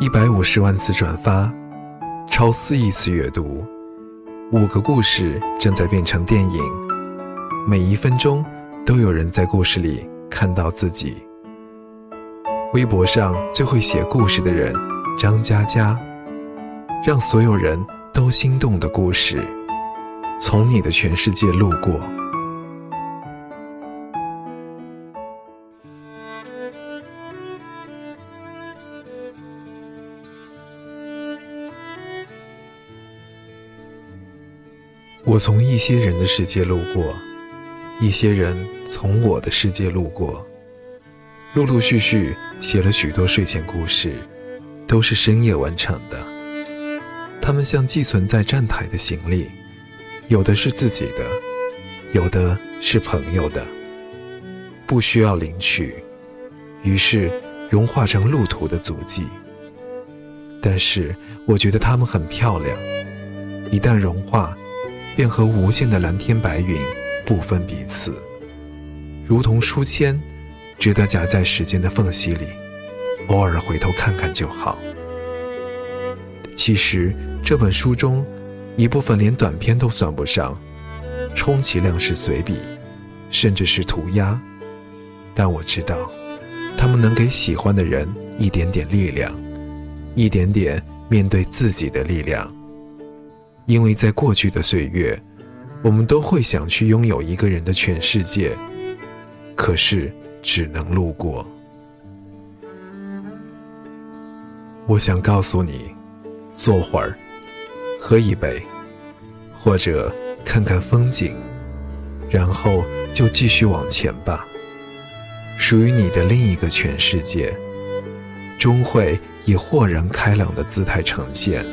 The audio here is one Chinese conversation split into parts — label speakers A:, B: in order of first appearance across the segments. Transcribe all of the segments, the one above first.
A: 一百五十万次转发，超四亿次阅读，五个故事正在变成电影，每一分钟都有人在故事里看到自己。微博上最会写故事的人，张嘉佳，让所有人都心动的故事，从你的全世界路过。我从一些人的世界路过，一些人从我的世界路过，陆陆续续写了许多睡前故事，都是深夜完成的。他们像寄存在站台的行李，有的是自己的，有的是朋友的，不需要领取，于是融化成路途的足迹。但是我觉得它们很漂亮，一旦融化。便和无限的蓝天白云不分彼此，如同书签，值得夹在时间的缝隙里，偶尔回头看看就好。其实这本书中，一部分连短篇都算不上，充其量是随笔，甚至是涂鸦。但我知道，他们能给喜欢的人一点点力量，一点点面对自己的力量。因为在过去的岁月，我们都会想去拥有一个人的全世界，可是只能路过。我想告诉你，坐会儿，喝一杯，或者看看风景，然后就继续往前吧。属于你的另一个全世界，终会以豁然开朗的姿态呈现。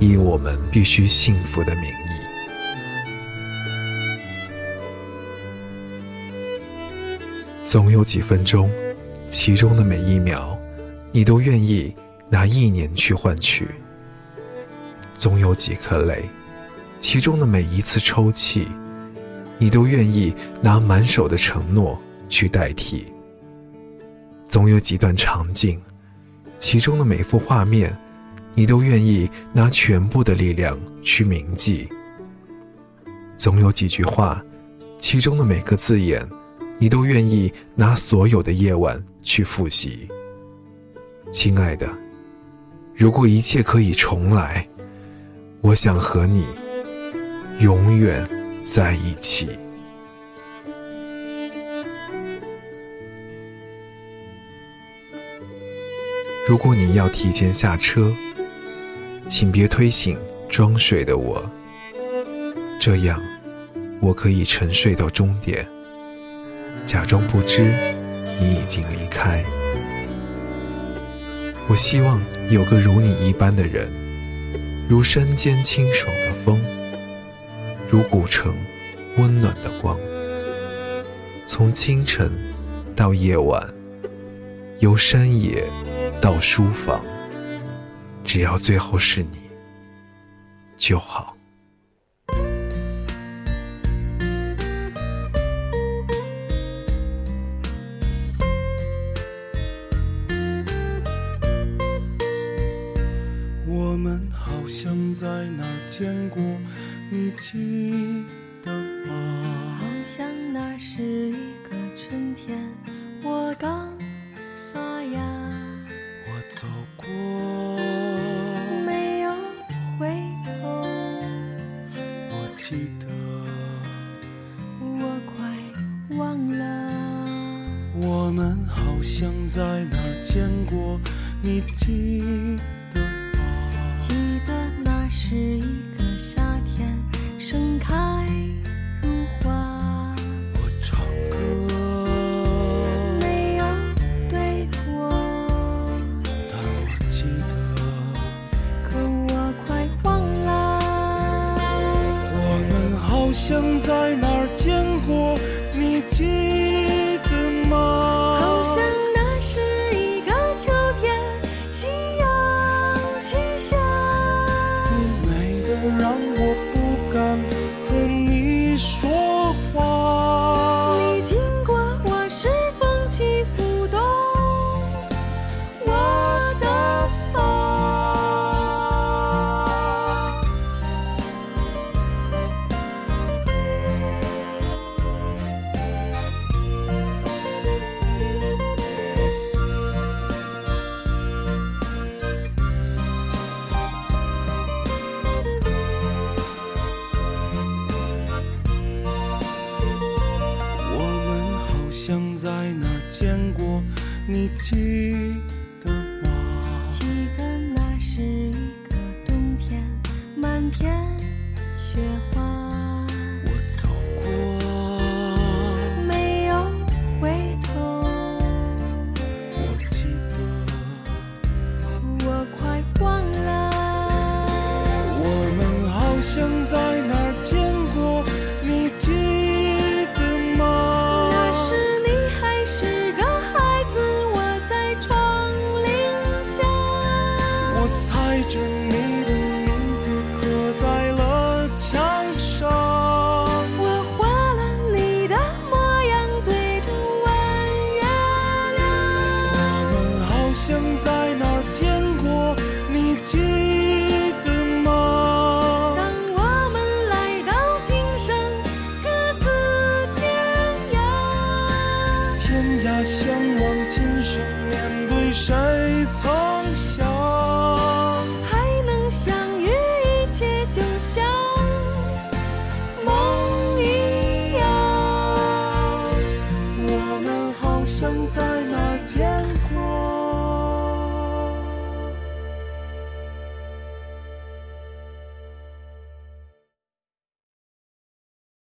A: 以我们必须幸福的名义，总有几分钟，其中的每一秒，你都愿意拿一年去换取；总有几颗泪，其中的每一次抽泣，你都愿意拿满手的承诺去代替；总有几段场景，其中的每幅画面。你都愿意拿全部的力量去铭记。总有几句话，其中的每个字眼，你都愿意拿所有的夜晚去复习。亲爱的，如果一切可以重来，我想和你永远在一起。如果你要提前下车。请别推醒装睡的我，这样我可以沉睡到终点，假装不知你已经离开。我希望有个如你一般的人，如山间清爽的风，如古城温暖的光。从清晨到夜晚，由山野到书房。只要最后是你就好。
B: 我们好像在哪儿见过，你记得吗？
C: 好像那是
B: 记得，
C: 我快忘了。
B: 我们好像在哪儿见过，你记像在哪儿见过，你你记得吗？
C: 记得那是一个冬天，满天雪花，
B: 我走过，
C: 没有回头。
B: 我记得，
C: 我快忘了，
B: 我们好像在
C: 我
B: 猜着你的名字刻在了墙上。
C: 我画了你的模样，对着弯月亮。
B: 我们好像在哪儿见过，你记得吗？
C: 当我们来到今生，各自天涯。
B: 天涯相望，今生面对谁曾笑？在哪